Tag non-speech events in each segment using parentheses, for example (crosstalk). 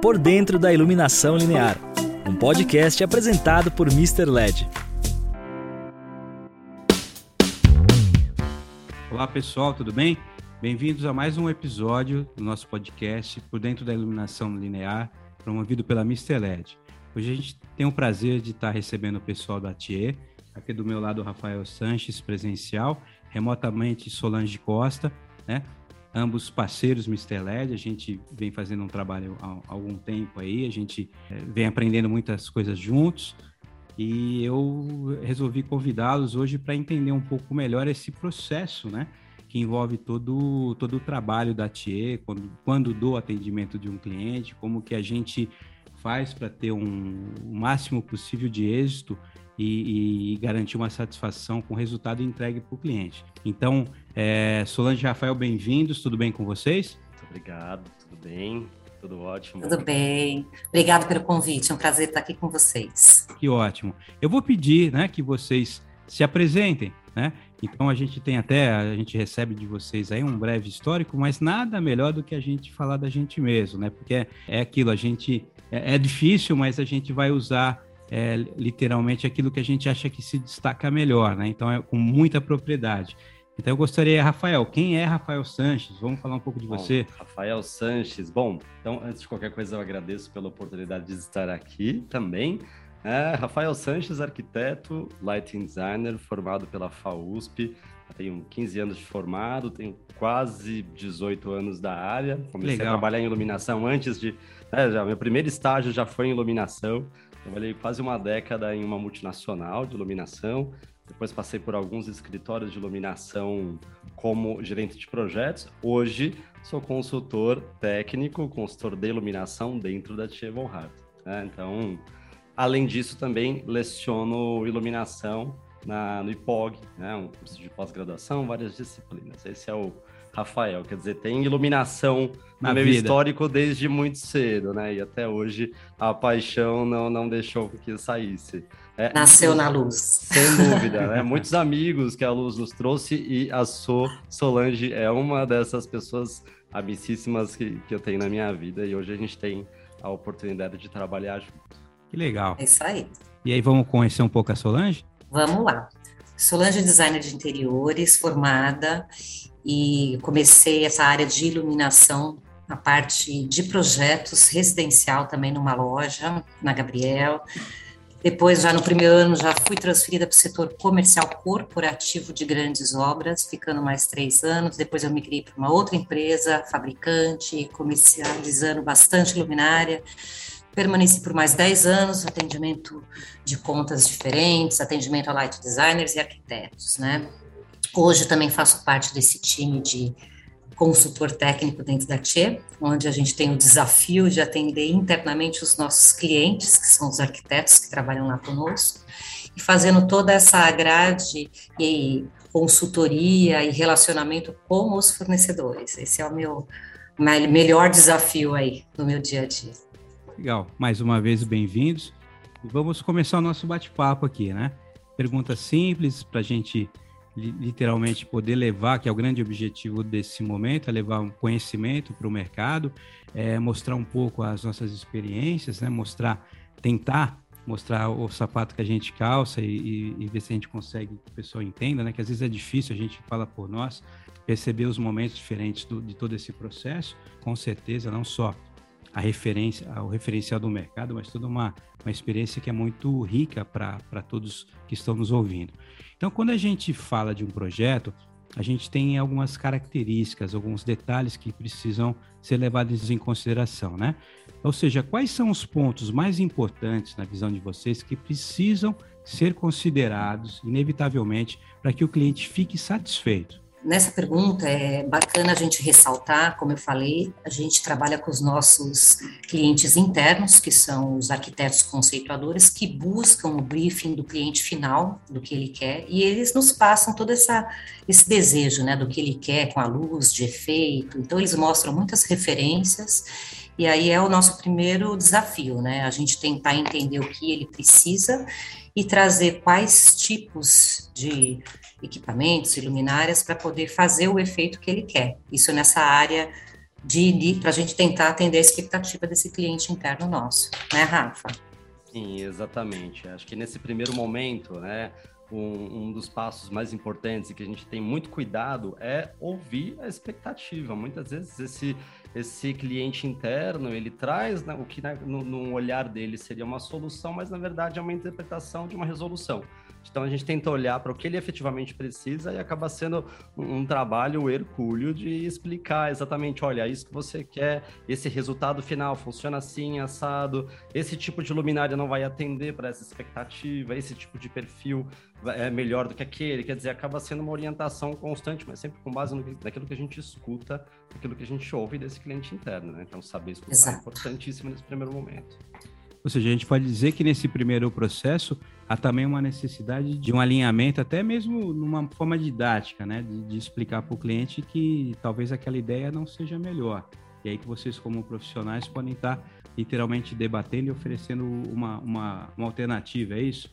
Por Dentro da Iluminação Linear, um podcast apresentado por Mr. LED. Olá pessoal, tudo bem? Bem-vindos a mais um episódio do nosso podcast Por Dentro da Iluminação Linear, promovido pela Mr. LED. Hoje a gente tem o prazer de estar recebendo o pessoal da TIE, aqui do meu lado o Rafael Sanches, presencial, remotamente Solange Costa, né? Ambos parceiros Mr. LED, a gente vem fazendo um trabalho há algum tempo aí, a gente é, vem aprendendo muitas coisas juntos e eu resolvi convidá-los hoje para entender um pouco melhor esse processo, né? Que envolve todo, todo o trabalho da TIE, quando, quando dou atendimento de um cliente, como que a gente faz para ter um, o máximo possível de êxito e, e garantir uma satisfação com o resultado entregue para o cliente. Então, é, Solange e Rafael, bem-vindos, tudo bem com vocês? Muito obrigado, tudo bem, tudo ótimo. Tudo bem, obrigado pelo convite, é um prazer estar aqui com vocês. Que ótimo. Eu vou pedir né, que vocês se apresentem, né? Então a gente tem até, a gente recebe de vocês aí um breve histórico, mas nada melhor do que a gente falar da gente mesmo, né? Porque é, é aquilo, a gente é, é difícil, mas a gente vai usar é, literalmente aquilo que a gente acha que se destaca melhor, né? Então é com muita propriedade. Então eu gostaria, Rafael, quem é Rafael Sanches? Vamos falar um pouco de você. Bom, Rafael Sanches, bom, então antes de qualquer coisa eu agradeço pela oportunidade de estar aqui também. É, Rafael Sanches, arquiteto, lighting designer, formado pela FAUSP, tenho 15 anos de formado, tenho quase 18 anos da área, comecei Legal. a trabalhar em iluminação antes de... Né, já, meu primeiro estágio já foi em iluminação, Trabalhei quase uma década em uma multinacional de iluminação. Depois passei por alguns escritórios de iluminação como gerente de projetos. Hoje sou consultor técnico, consultor de iluminação dentro da Tia Hart. Né? Então, além disso, também leciono iluminação na, no IPOG, né? um curso de pós-graduação, várias disciplinas. Esse é o Rafael. Quer dizer, tem iluminação no meu vida. histórico desde muito cedo, né? E até hoje a paixão não, não deixou que isso saísse. É, Nasceu na luz. Sem dúvida, (laughs) né? Muitos amigos que a luz nos trouxe e a So Solange é uma dessas pessoas amicíssimas que, que eu tenho na minha vida e hoje a gente tem a oportunidade de trabalhar junto. Que legal. É isso aí. E aí, vamos conhecer um pouco a Solange? Vamos lá. Solange é designer de interiores, formada e comecei essa área de iluminação, a parte de projetos residencial também numa loja, na Gabriel. Depois, já no primeiro ano, já fui transferida para o setor comercial corporativo de grandes obras, ficando mais três anos. Depois eu migrei para uma outra empresa, fabricante, comercializando bastante luminária. Permaneci por mais dez anos, atendimento de contas diferentes, atendimento a light designers e arquitetos, né? Hoje também faço parte desse time de consultor técnico dentro da TIE, onde a gente tem o desafio de atender internamente os nossos clientes, que são os arquitetos que trabalham lá conosco, e fazendo toda essa grade e consultoria e relacionamento com os fornecedores. Esse é o meu melhor desafio aí no meu dia a dia. Legal. Mais uma vez, bem-vindos. Vamos começar o nosso bate-papo aqui, né? Pergunta simples para a gente literalmente poder levar, que é o grande objetivo desse momento, é levar um conhecimento para o mercado, é mostrar um pouco as nossas experiências, né? mostrar, tentar mostrar o sapato que a gente calça e, e, e ver se a gente consegue que o pessoal entenda, né? Que às vezes é difícil, a gente fala por nós, perceber os momentos diferentes do, de todo esse processo, com certeza, não só a referência, o referencial do mercado, mas toda uma, uma experiência que é muito rica para todos que estão nos ouvindo. Então, quando a gente fala de um projeto, a gente tem algumas características, alguns detalhes que precisam ser levados em consideração, né? Ou seja, quais são os pontos mais importantes na visão de vocês que precisam ser considerados, inevitavelmente, para que o cliente fique satisfeito? Nessa pergunta é bacana a gente ressaltar, como eu falei, a gente trabalha com os nossos clientes internos, que são os arquitetos conceituadores, que buscam o briefing do cliente final, do que ele quer, e eles nos passam todo essa, esse desejo, né, do que ele quer com a luz, de efeito. Então, eles mostram muitas referências, e aí é o nosso primeiro desafio, né, a gente tentar entender o que ele precisa e trazer quais tipos de equipamentos e luminárias para poder fazer o efeito que ele quer. Isso nessa área de, para a gente tentar atender a expectativa desse cliente interno nosso, né, Rafa? Sim, exatamente. Acho que nesse primeiro momento, né, um, um, dos passos mais importantes e que a gente tem muito cuidado é ouvir a expectativa. Muitas vezes esse, esse cliente interno ele traz né, o que né, no, no olhar dele seria uma solução, mas na verdade é uma interpretação de uma resolução. Então a gente tenta olhar para o que ele efetivamente precisa e acaba sendo um, um trabalho hercúleo de explicar exatamente, olha, isso que você quer, esse resultado final funciona assim, assado, esse tipo de luminária não vai atender para essa expectativa, esse tipo de perfil é melhor do que aquele, quer dizer, acaba sendo uma orientação constante, mas sempre com base no, naquilo que a gente escuta, naquilo que a gente ouve desse cliente interno, né? Então saber escutar é Exato. é importantíssimo nesse primeiro momento. Ou seja, a gente pode dizer que nesse primeiro processo há também uma necessidade de um alinhamento, até mesmo numa forma didática, né? De, de explicar para o cliente que talvez aquela ideia não seja melhor. E aí que vocês, como profissionais, podem estar literalmente debatendo e oferecendo uma, uma, uma alternativa, é isso?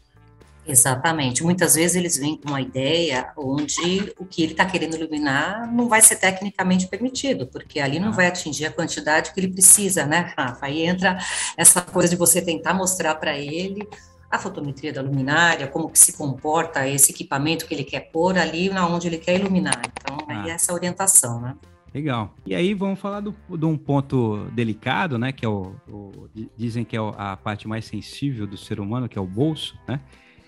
Exatamente. Muitas vezes eles vêm com uma ideia onde o que ele está querendo iluminar não vai ser tecnicamente permitido, porque ali não ah. vai atingir a quantidade que ele precisa, né, Rafa? Aí entra essa coisa de você tentar mostrar para ele a fotometria da luminária, como que se comporta esse equipamento que ele quer pôr ali na onde ele quer iluminar. Então, ah. aí é essa orientação, né? Legal. E aí vamos falar do, de um ponto delicado, né? Que é o, o dizem que é a parte mais sensível do ser humano, que é o bolso, né?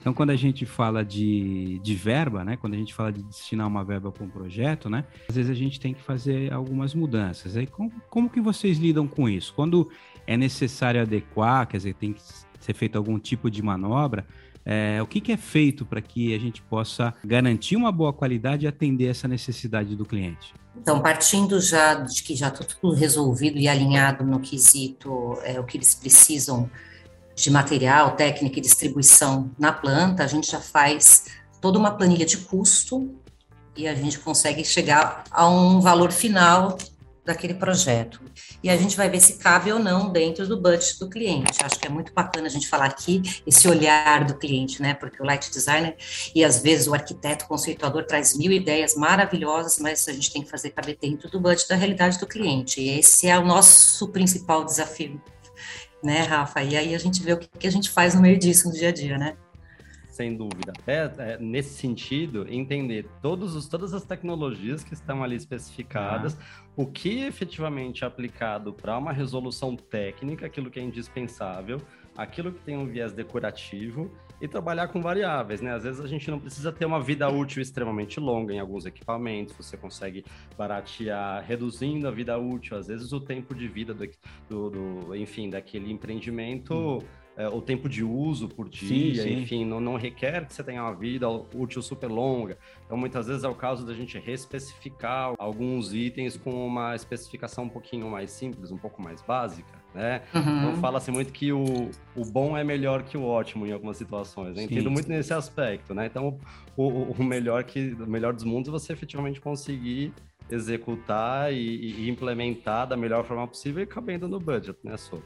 Então, quando a gente fala de, de verba, né? Quando a gente fala de destinar uma verba para um projeto, né? Às vezes a gente tem que fazer algumas mudanças. Aí, como, como que vocês lidam com isso? Quando é necessário adequar, quer dizer, tem que ser feito algum tipo de manobra, é, o que, que, é feito para que a gente possa garantir uma boa qualidade e atender essa necessidade do cliente? Então, partindo já de que já está tudo resolvido e alinhado no quesito, é, o que eles precisam de material, técnica e distribuição na planta, a gente já faz toda uma planilha de custo e a gente consegue chegar a um valor final daquele projeto. E a gente vai ver se cabe ou não dentro do budget do cliente. Acho que é muito bacana a gente falar aqui esse olhar do cliente, né? Porque o light designer e às vezes o arquiteto conceituador traz mil ideias maravilhosas, mas a gente tem que fazer caber dentro do budget da realidade do cliente. E esse é o nosso principal desafio né, Rafa? E aí a gente vê o que, a gente faz no meio disso no dia a dia, né? Sem dúvida. É, é, nesse sentido, entender todos os, todas as tecnologias que estão ali especificadas, ah. o que efetivamente é aplicado para uma resolução técnica, aquilo que é indispensável, aquilo que tem um viés decorativo e trabalhar com variáveis, né? Às vezes a gente não precisa ter uma vida útil extremamente longa em alguns equipamentos, você consegue baratear reduzindo a vida útil, às vezes o tempo de vida do, do, do enfim, daquele empreendimento. Hum é, o tempo de uso por dia, sim, sim. enfim, não, não, requer que você tenha uma vida útil super longa. Então, muitas vezes é o caso da gente reespecificar alguns itens com uma especificação um pouquinho mais simples, um pouco mais básica, né? Uhum. Então, fala-se muito que o, o bom é melhor que o ótimo em algumas situações. Eu entendo muito nesse aspecto, né? Então, o, o, melhor que, o melhor dos mundos é você efetivamente conseguir executar e, e implementar da melhor forma possível e cabendo no budget, né, Sô?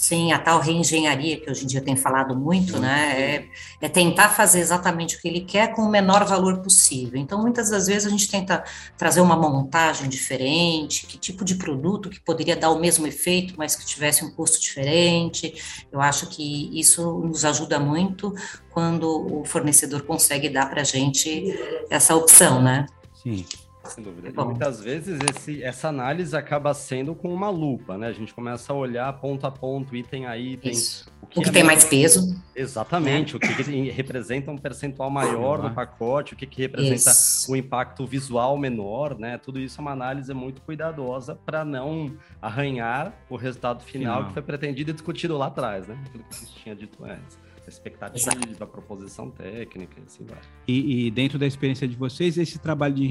Sim, a tal reengenharia que hoje em dia tem falado muito, né? É, é, tentar fazer exatamente o que ele quer com o menor valor possível. Então, muitas das vezes a gente tenta trazer uma montagem diferente, que tipo de produto que poderia dar o mesmo efeito, mas que tivesse um custo diferente. Eu acho que isso nos ajuda muito quando o fornecedor consegue dar para a gente essa opção, né? Sim. Sem dúvida. E muitas vezes esse, essa análise acaba sendo com uma lupa, né? A gente começa a olhar ponto a ponto, item a item. Isso. O que, o que é tem mais peso. Exatamente. Né? O que, que, representa um percentual maior do pacote, o que, que representa isso. o impacto visual menor, né? Tudo isso é uma análise muito cuidadosa para não arranhar o resultado final, final, que foi pretendido e discutido lá atrás, né? Aquilo que a gente tinha dito antes expectativa, Exato. proposição técnica, assim vai. E, e, dentro da experiência de vocês, esse trabalho de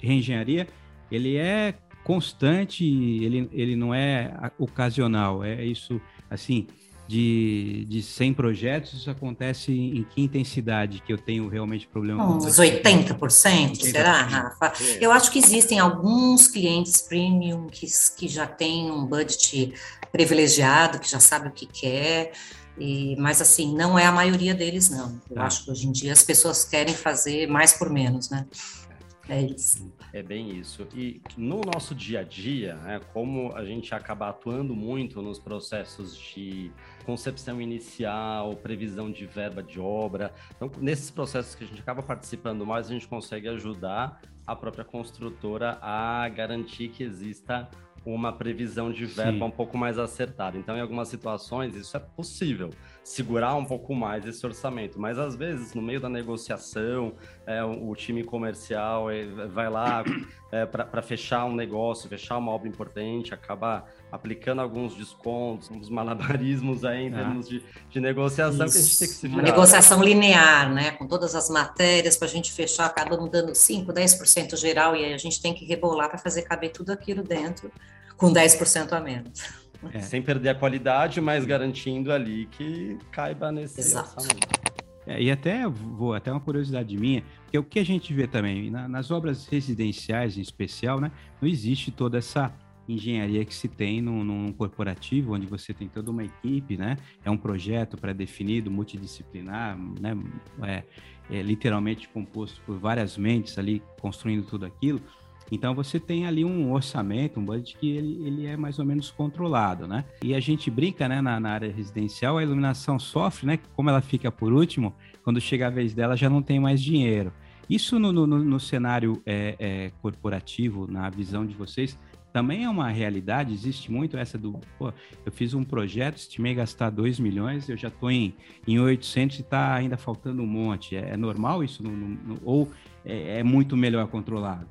reengenharia, ele é constante, ele, ele não é ocasional, é isso, assim, de, de 100 projetos, isso acontece em que intensidade que eu tenho realmente problema? Uns 80%, 80%, será, Rafa? É. Eu acho que existem alguns clientes premium que, que já têm um budget privilegiado, que já sabe o que quer, e, mas assim, não é a maioria deles, não. Eu tá. acho que hoje em dia as pessoas querem fazer mais por menos, né? É isso. É bem isso. E no nosso dia a dia, né, como a gente acaba atuando muito nos processos de concepção inicial, previsão de verba de obra, então nesses processos que a gente acaba participando mais, a gente consegue ajudar a própria construtora a garantir que exista uma previsão de verba Sim. um pouco mais acertada. Então, em algumas situações, isso é possível, segurar um pouco mais esse orçamento. Mas, às vezes, no meio da negociação, é, o, time comercial é, vai lá (coughs) é, para fechar um negócio, fechar uma obra importante, acaba aplicando alguns descontos, uns malabarismos aí em é. termos de, de negociação isso. que a gente tem que se virar. Uma negociação linear, né? Com todas as matérias para a gente fechar, um dando 5%, 10% geral, e aí a gente tem que rebolar para fazer caber tudo aquilo dentro com 10% a menos. É. Sem perder a qualidade, mas garantindo ali que caiba nesse Exato. orçamento. É, e até vou até uma curiosidade minha, porque o que a gente vê também na, nas obras residenciais em especial, né, não existe toda essa engenharia que se tem num, num, corporativo, onde você tem toda uma equipe, né? É um projeto pré-definido, multidisciplinar, né? É, é literalmente composto por várias mentes ali construindo tudo aquilo. Então você tem ali um orçamento, um budget que ele, ele é mais ou menos controlado, né? E a gente brinca, né, na, na, área residencial, a iluminação sofre, né? Como ela fica por último, quando chega a vez dela já não tem mais dinheiro. Isso no, no, no cenário é, é, corporativo, na visão de vocês, também é uma realidade, existe muito essa do, pô, eu fiz um projeto, estimei gastar 2 milhões, eu já estou em, em 800 e está ainda faltando um monte. É, é normal isso? No, no, ou é, é muito melhor controlado?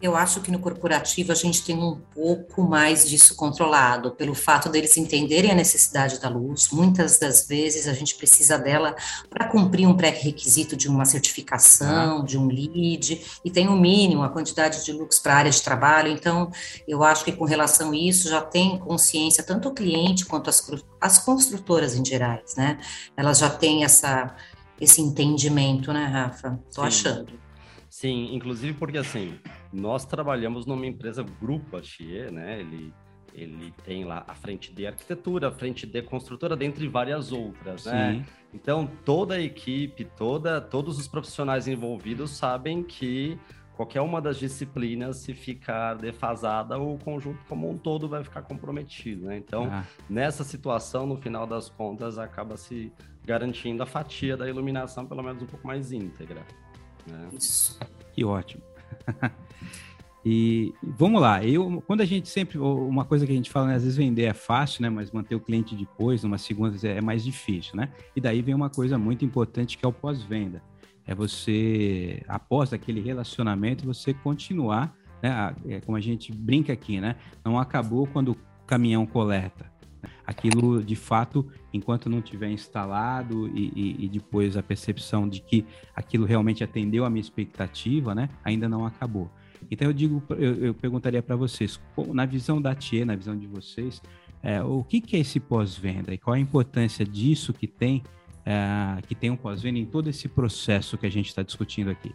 Eu acho que no corporativo a gente tem um pouco mais disso controlado, pelo fato deles entenderem a necessidade da luz. Muitas das vezes a gente precisa dela para cumprir um pré-requisito de uma certificação, ah. de um lead, e tem o um mínimo, a quantidade de luz para a área de trabalho. Então, eu acho que com relação a isso já tem consciência, tanto o cliente quanto as, as construtoras em gerais, né? Elas já têm essa, esse entendimento, né, Rafa? Estou achando. Sim, inclusive porque assim, nós trabalhamos numa empresa Grupo Atier, né? Ele, ele tem lá a frente de arquitetura, a frente de construtora, dentre várias outras, né? Sim. Então, toda a equipe, toda, todos os profissionais envolvidos sabem que qualquer uma das disciplinas, se ficar defasada, o conjunto como um todo vai ficar comprometido, né? Então, ah. nessa situação, no final das contas, acaba se garantindo a fatia da iluminação, pelo menos um pouco mais íntegra. Né? Isso. Que ótimo. (laughs) e vamos lá, eu, quando a gente sempre, uma coisa que a gente fala, né, às vezes vender é fácil, né, mas manter o cliente depois, numa segunda, é mais difícil, né? E daí vem uma coisa muito importante que é o pós-venda. É você, após aquele relacionamento, você continuar, né? É como a gente brinca aqui, né? Não acabou quando o caminhão coleta aquilo de fato, enquanto não tiver instalado e, e, e, depois a percepção de que aquilo realmente atendeu a minha expectativa, né, ainda não acabou. Então eu digo, eu, eu perguntaria para vocês, na visão da TIE, na visão de vocês, é, o que, que é esse pós-venda e qual a importância disso que tem, é, que tem um pós-venda em todo esse processo que a gente está discutindo aqui?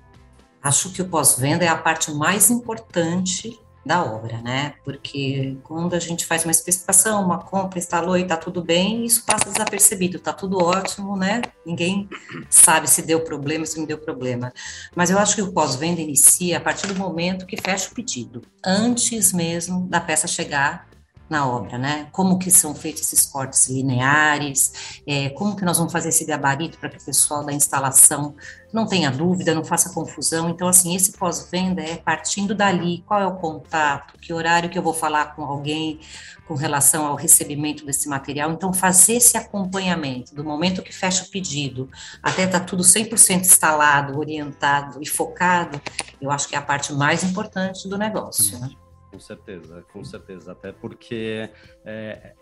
Acho que o pós-venda é a parte mais importante da obra, né? Porque quando a gente faz uma especificação, uma compra, instalou e está tudo bem, isso passa desapercebido, está tudo ótimo, né? Ninguém sabe se deu problema, se não deu problema. Mas eu acho que o pós-venda inicia a partir do momento que fecha o pedido, antes mesmo da peça chegar na obra, né? Como que são feitos esses cortes lineares, é, como que nós vamos fazer esse gabarito para que o pessoal da instalação não tenha dúvida, não faça confusão. Então, assim, esse pós-venda é partindo dali, qual é o contato, que horário que eu vou falar com alguém com relação ao recebimento desse material. Então, fazer esse acompanhamento do momento que fecha o pedido até estar tá tudo 100% instalado, orientado e focado, eu acho que é a parte mais importante do negócio, né? Com certeza, com certeza. Até porque é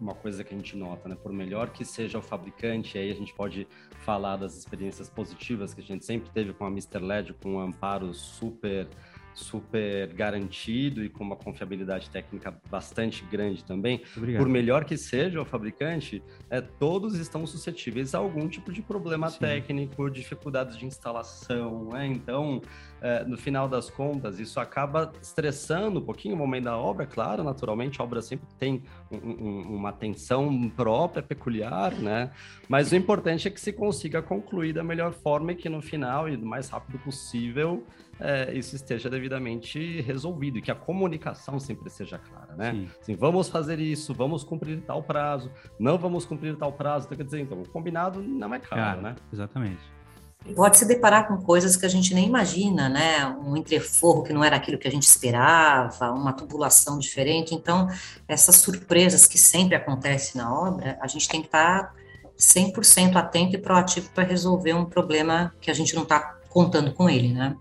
uma coisa que a gente nota, né? Por melhor que seja o fabricante, aí a gente pode falar das experiências positivas que a gente sempre teve com a Mr. LED, com um amparo super super garantido e com uma confiabilidade técnica bastante grande também. Obrigado. Por melhor que seja o fabricante, é, todos estão suscetíveis a algum tipo de problema Sim. técnico, dificuldades de instalação. Né? Então, é, no final das contas, isso acaba estressando um pouquinho o momento da obra. Claro, naturalmente, a obra sempre tem um, uma atenção própria, peculiar, né? Mas o importante é que se consiga concluir da melhor forma e que no final e do mais rápido possível é, isso esteja devidamente resolvido e que a comunicação sempre seja clara, né? Assim, vamos fazer isso, vamos cumprir tal prazo, não vamos cumprir tal prazo, então, quer dizer, então, o combinado não é claro, né? Exatamente. Pode se deparar com coisas que a gente nem imagina, né? Um entreforro que não era aquilo que a gente esperava, uma tubulação diferente. Então, essas surpresas que sempre acontecem na obra, a gente tem que estar 100% atento e proativo para resolver um problema que a gente não está contando com ele, né?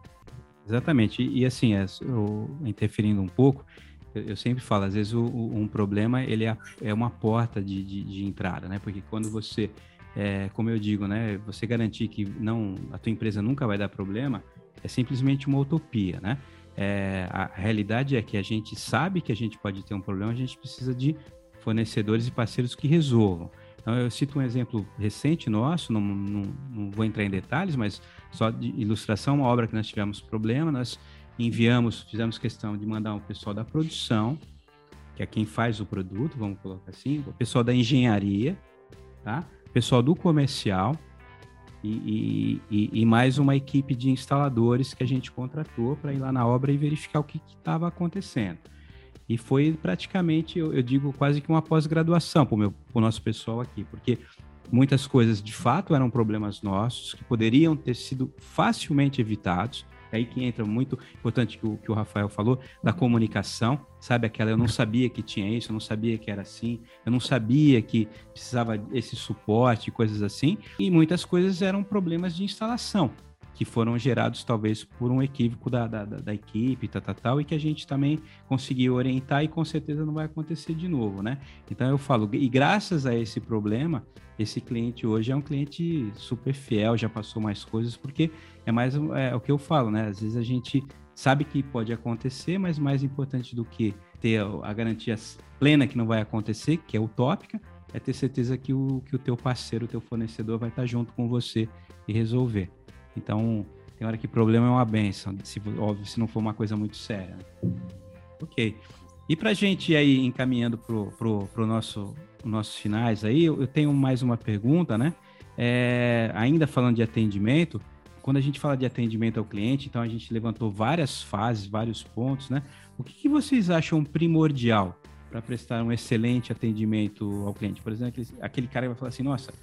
Exatamente. E, assim, é, eu, interferindo um pouco, eu, eu, sempre falo, às vezes o, o, um problema ele é, é uma porta de, de, de, entrada, né? Porque quando você, é, como eu digo, né? Você garantir que não a tua empresa nunca vai dar problema é simplesmente uma utopia, né? É, a realidade é que a gente sabe que a gente pode ter um problema, a gente precisa de fornecedores e parceiros que resolvam. Então, eu cito um exemplo recente nosso, não, não, não, vou entrar em detalhes, mas só de ilustração, uma obra que nós tivemos problema, nós enviamos, fizemos questão de mandar um pessoal da produção, que é quem faz o produto, vamos colocar assim, o pessoal da engenharia, tá? o pessoal do comercial e, e, e, mais uma equipe de instaladores que a gente contratou para ir lá na obra e verificar o que estava acontecendo. E foi praticamente, eu, eu digo, quase que uma pós-graduação para o nosso pessoal aqui, porque muitas coisas de fato eram problemas nossos que poderiam ter sido facilmente evitados. É aí que entra muito importante que o, que o Rafael falou, da comunicação, sabe? Aquela eu não sabia que tinha isso, eu não sabia que era assim, eu não sabia que precisava esse suporte, coisas assim. E muitas coisas eram problemas de instalação que foram gerados talvez por um equívoco da, da, da equipe, tal, tal, tal, e que a gente também conseguiu orientar e com certeza não vai acontecer de novo, né? Então eu falo, e graças a esse problema, esse cliente hoje é um cliente super fiel, já passou mais coisas, porque é mais é, o que eu falo, né? Às vezes a gente sabe que pode acontecer, mas mais importante do que ter a garantia plena que não vai acontecer, que é utópica, é ter certeza que o, que o teu parceiro, o teu fornecedor vai estar junto com você e resolver. Então, tem hora que problema é uma benção, se, óbvio, se não for uma coisa muito séria. Ok. E para a gente aí encaminhando pro, pro nosso nossos finais aí, eu, eu tenho mais uma pergunta, né? É, ainda falando de atendimento, quando a gente fala de atendimento ao cliente, então a gente levantou várias fases, vários pontos, né? O que, que vocês acham primordial para prestar um excelente atendimento ao cliente? Por exemplo, aquele, aquele cara que vai falar assim, nossa,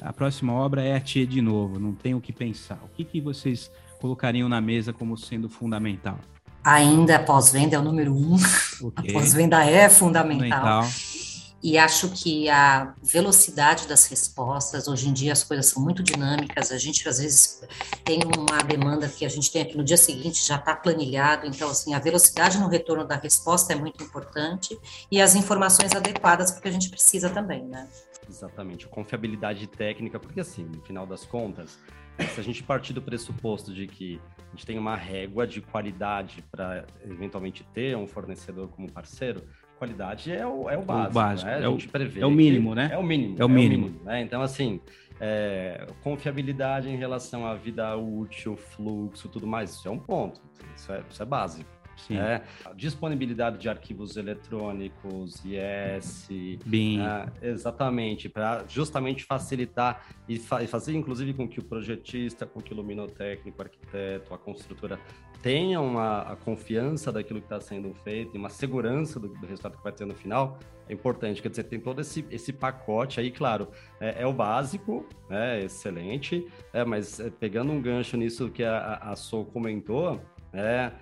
a próxima obra é a Tia de novo, não tem o que pensar. O que, que vocês colocariam na mesa como sendo fundamental? Ainda pós-venda é o número um. Okay. A pós-venda é fundamental. fundamental. E acho que a velocidade das respostas, hoje em dia as coisas são muito dinâmicas, a gente às vezes tem uma demanda que a gente tem aqui no dia seguinte, já está planilhado, então assim, a velocidade no retorno da resposta é muito importante e as informações adequadas porque a gente precisa também, né? Exatamente, a confiabilidade técnica, porque assim, no final das contas, se a gente partir do pressuposto de que a gente tem uma régua de qualidade para eventualmente ter um fornecedor como parceiro, qualidade é o, é o básico. O básico né? é, o, é o mínimo, né? É o mínimo. É o mínimo. É o mínimo né? Então, assim, é, confiabilidade em relação à vida útil, fluxo, tudo mais, isso é um ponto. Isso é, isso é básico. Sim. Né? Disponibilidade de arquivos eletrônicos, IS, BIM. Né? exatamente, para justamente facilitar e, fa e, fazer, inclusive, com que o projetista, com que o luminotécnico, o arquiteto, a construtora tenham a, a confiança daquilo que está sendo feito e uma segurança do, do, resultado que vai ter no final, é importante. Quer dizer, tem todo esse, esse pacote aí, claro, é, é o básico, é excelente, é, mas é, pegando um gancho nisso que a, a Sou comentou, é, é,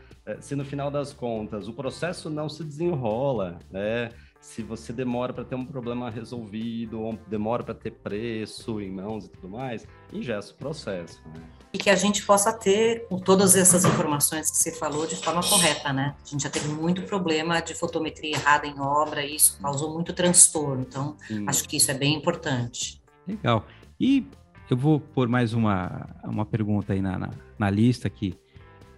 se no final das contas o processo não se desenrola, né? Se você demora para ter um problema resolvido, ou demora para ter preço em mãos e tudo mais, ingessa o processo. Né? E que a gente possa ter com todas essas informações que você falou de forma correta, né? A gente já teve muito problema de fotometria errada em obra, e isso causou muito transtorno. Então, Sim. acho que isso é bem importante. Legal. E eu vou pôr mais uma, uma pergunta aí na, na, na lista aqui,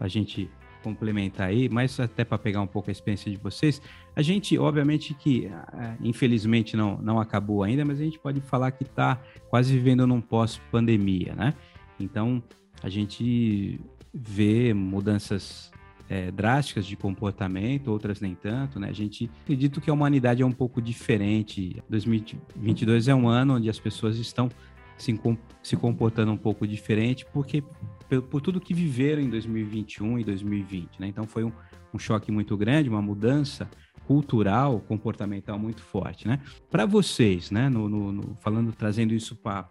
a gente complementar aí, mas até para pegar um pouco a experiência de vocês, a gente, obviamente que, é, infelizmente não, não acabou ainda, mas a gente pode falar que está quase vivendo num pós-pandemia, né? Então, a gente vê mudanças é, drásticas de comportamento, outras nem tanto, né? A gente acredito que a humanidade é um pouco diferente. 2022 é um ano onde as pessoas estão se, se comportando um pouco diferente, porque por, por, tudo que viveram em 2021 e 2020, né? Então foi um, um choque muito grande, uma mudança cultural, comportamental muito forte, né? Para vocês, né? No, no, no, falando, trazendo isso para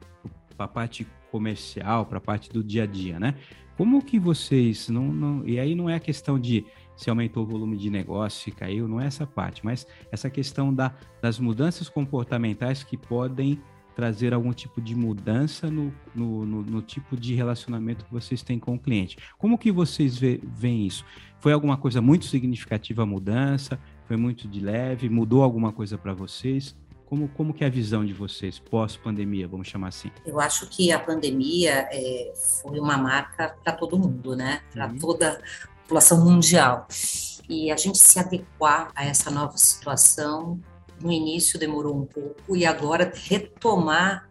a parte comercial, para a parte do dia a dia, né? Como que vocês não, não, e aí não é a questão de se aumentou o volume de negócio, se caiu, não é essa parte, mas essa questão da, das mudanças comportamentais que podem trazer algum tipo de mudança no, no, no, no, tipo de relacionamento que vocês têm com o cliente. Como que vocês veem isso? Foi alguma coisa muito significativa a mudança? Foi muito de leve? Mudou alguma coisa para vocês? Como, como que é a visão de vocês pós-pandemia, vamos chamar assim? Eu acho que a pandemia é, foi uma marca para todo mundo, né? Para uhum. toda a população mundial. E a gente se adequar a essa nova situação no início demorou um pouco e agora retomar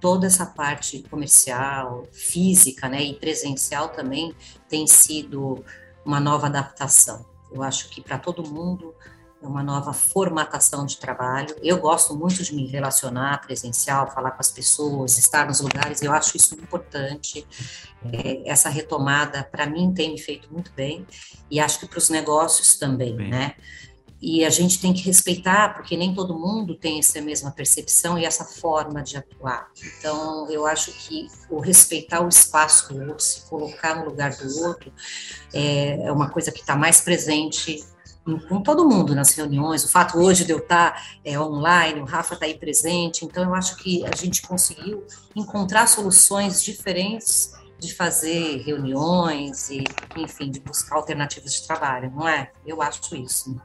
toda essa parte comercial, física, né, e presencial também tem sido uma nova adaptação. Eu acho que para todo mundo é uma nova formatação de trabalho. Eu gosto muito de me relacionar presencial, falar com as pessoas, estar nos lugares. Eu acho isso importante. É, essa retomada para mim tem me feito muito bem e acho que para os negócios também, bem. né? E a gente tem que respeitar, porque nem todo mundo tem essa mesma percepção e essa forma de atuar. Então, eu acho que o respeitar o espaço do outro, se colocar no lugar do outro, é, é uma coisa que está mais presente com todo mundo nas reuniões. O fato hoje de eu estar é, online, o Rafa está aí presente, então eu acho que a gente conseguiu encontrar soluções diferentes de fazer reuniões e, enfim, de buscar alternativas de trabalho, não é? Eu acho isso.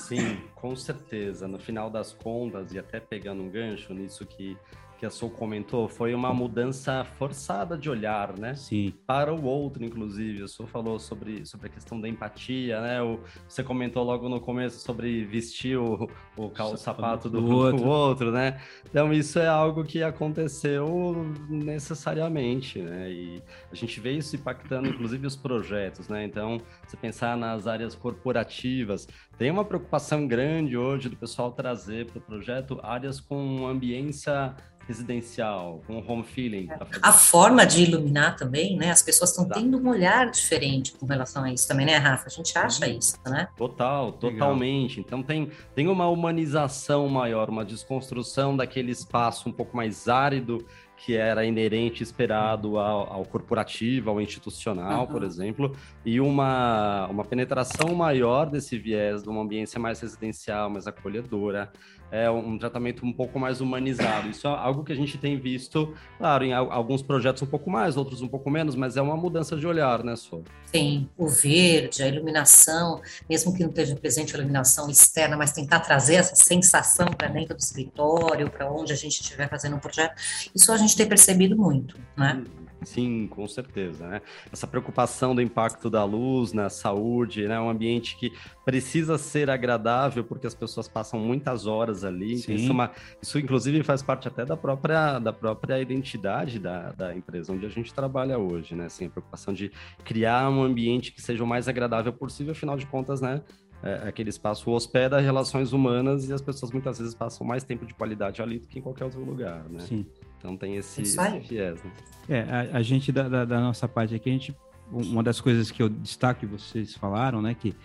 Sim, com certeza. No final das contas, e até pegando um gancho nisso que que a Sol comentou, foi uma mudança forçada de olhar, né? Sim. Para o outro, inclusive. A Sol falou sobre, sobre a questão da empatia, né? O, você comentou logo no começo sobre vestir o, o, o sapato do, do (laughs) outro. outro, né? Então, isso é algo que aconteceu necessariamente, né? E a gente vê isso impactando, inclusive, os projetos, né? Então, você pensar nas áreas corporativas, tem uma preocupação grande hoje do pessoal trazer para o projeto áreas com ambiência residencial, com home feeling. A forma de iluminar também, né? As pessoas estão tendo um olhar diferente com relação a isso também, né, Rafa? A gente acha uhum. isso, né? Total, totalmente. Legal. Então tem, tem uma humanização maior, uma desconstrução daquele espaço um pouco mais árido que era inerente esperado ao, ao corporativo, ao institucional, uhum. por exemplo, e uma, uma penetração maior desse viés de uma ambiência mais residencial, mais acolhedora, é um tratamento um pouco mais humanizado. Isso é algo que a gente tem visto, claro, em alguns projetos um pouco mais, outros um pouco menos, mas é uma mudança de olhar, né, Sô? Sim, o verde, a iluminação, mesmo que não esteja presente a iluminação externa, mas tentar trazer essa sensação para dentro do escritório, para onde a gente estiver fazendo um projeto, isso a gente tem percebido muito, né? Hum. Sim, com certeza. Né? Essa preocupação do impacto da luz na saúde, né? um ambiente que precisa ser agradável porque as pessoas passam muitas horas ali. Isso, é uma, isso, inclusive, faz parte até da própria, da própria identidade da, da empresa onde a gente trabalha hoje. Né? Assim, a preocupação de criar um ambiente que seja o mais agradável possível, afinal de contas, né? É, aquele espaço hospeda relações humanas e as pessoas muitas vezes passam mais tempo de qualidade ali do que em qualquer outro lugar, né? Sim. Então tem esse, esse viés, né? É, a, a gente, da, da, da, nossa parte aqui, a gente, uma das coisas que eu destaco que vocês falaram, né, que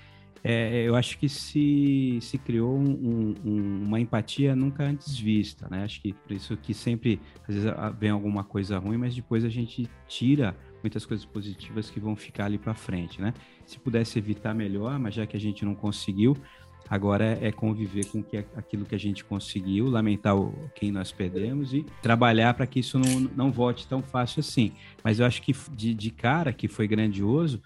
é, eu acho que se, se criou um, um, uma empatia nunca antes vista, né? Acho que por isso que sempre, às vezes, vem alguma coisa ruim, mas depois a gente tira muitas coisas positivas que vão ficar ali para frente, né? Se pudesse evitar, melhor, mas já que a gente não conseguiu, Agora é conviver com que, aquilo que a gente conseguiu, lamentar quem nós perdemos e trabalhar para que isso não, não volte tão fácil assim. Mas eu acho que de, de cara, que foi grandioso,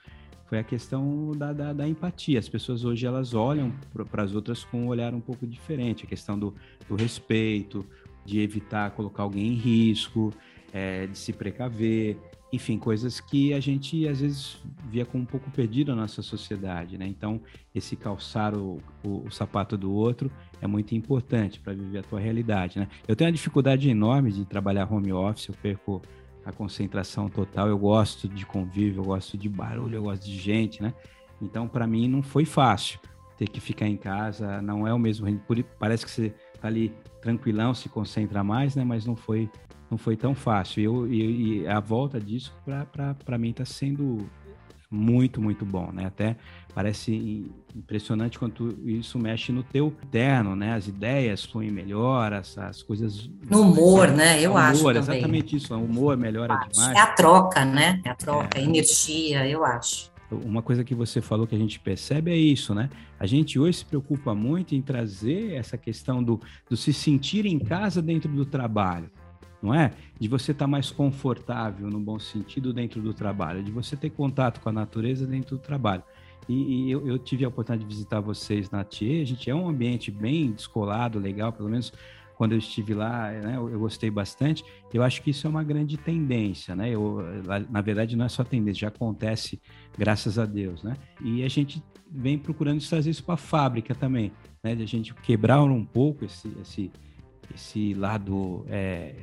foi a questão da, da, da empatia. As pessoas hoje elas olham para as outras com um olhar um pouco diferente. A questão do, do respeito, de evitar colocar alguém em risco, é, de se precaver enfim, coisas que a gente às vezes via como um pouco perdido na nossa sociedade, né? Então, esse calçar o, o, o sapato do outro é muito importante para viver a tua realidade, né? Eu tenho uma dificuldade enorme de trabalhar home office, eu perco a concentração total, eu gosto de convívio, eu gosto de barulho, eu gosto de gente, né? Então, para mim, não foi fácil ter que ficar em casa, não é o mesmo Parece que você tá ali tranquilão, se concentra mais, né? Mas não foi, não foi tão fácil. Eu, e, e a volta disso, para mim, está sendo muito, muito bom, né? Até parece impressionante quanto isso mexe no teu interno, né? As ideias fluem melhor, as, as coisas... No humor, né? Eu humor, acho. Exatamente isso, o humor melhora demais. É a troca, né? É a troca, é. a energia, eu acho. Uma coisa que você falou que a gente percebe é isso, né? A gente hoje se preocupa muito em trazer essa questão do, do se sentir em casa dentro do trabalho não é? De você estar tá mais confortável, no bom sentido, dentro do trabalho, de você ter contato com a natureza dentro do trabalho. E, e eu, eu, tive a oportunidade de visitar vocês na TIE, a gente é um ambiente bem descolado, legal, pelo menos quando eu estive lá, né, eu, eu, gostei bastante. Eu acho que isso é uma grande tendência, né? Eu, na verdade, não é só tendência, já acontece, graças a Deus, né? E a gente vem procurando trazer isso para a fábrica também, né? De a gente quebrar um pouco esse, esse, esse lado é,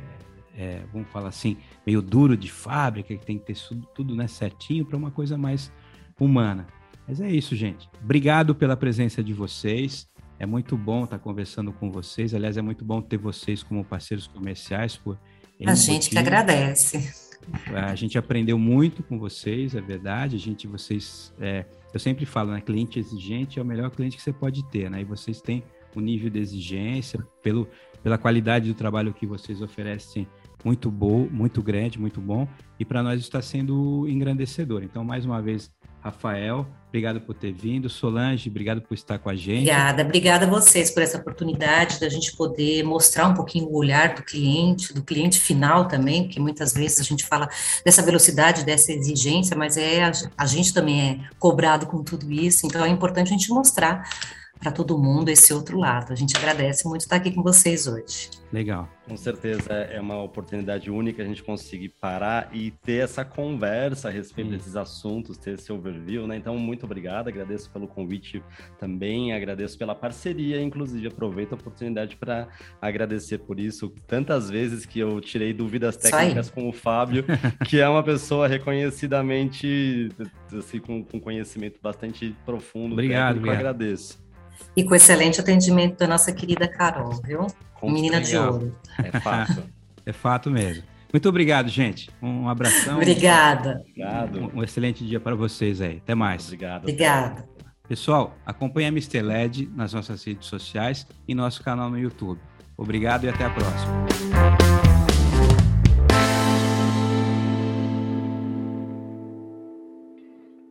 é, vamos falar assim, meio duro de fábrica, que tem que ter tudo, tudo né, certinho para uma coisa mais humana. Mas é isso, gente. Obrigado pela presença de vocês. É muito bom estar conversando com vocês. Aliás, é muito bom ter vocês como parceiros comerciais. Por a gente que agradece. A gente aprendeu muito com vocês, é verdade. A gente, vocês, é, eu sempre falo, né? Cliente exigente é o melhor cliente que você pode ter, né? E vocês têm um nível de exigência pelo, pela qualidade do trabalho que vocês oferecem muito bom, muito grande, muito bom, e para nós está sendo engrandecedor. Então, mais uma vez, Rafael, obrigado por ter vindo. Solange, obrigado por estar com a gente. Obrigada, obrigada a vocês por essa oportunidade da gente poder mostrar um pouquinho o olhar do cliente, do cliente final também, porque muitas vezes a gente fala dessa velocidade, dessa exigência, mas é a, a gente também é cobrado com tudo isso, então é importante a gente mostrar para todo mundo esse outro lado. A gente agradece muito estar aqui com vocês hoje. Legal. Com certeza é uma oportunidade única a gente conseguir parar e ter essa conversa a respeito Sim. desses assuntos, ter esse overview, né? Então, muito obrigado, agradeço pelo convite também, agradeço pela parceria, inclusive aproveito a oportunidade para agradecer por isso. Tantas vezes que eu tirei dúvidas técnicas com o Fábio, que é uma pessoa reconhecidamente assim, com, com conhecimento bastante profundo. Obrigado, técnico, obrigado. agradeço. E com excelente atendimento da nossa querida Carol, viu? Menina de ouro. É fato. é fato mesmo. Muito obrigado, gente. Um abração. Obrigada. Obrigado. Um, um excelente dia para vocês aí. Até mais. Obrigado. Obrigada. Pessoal, acompanhe a Mr. LED nas nossas redes sociais e nosso canal no YouTube. Obrigado e até a próxima.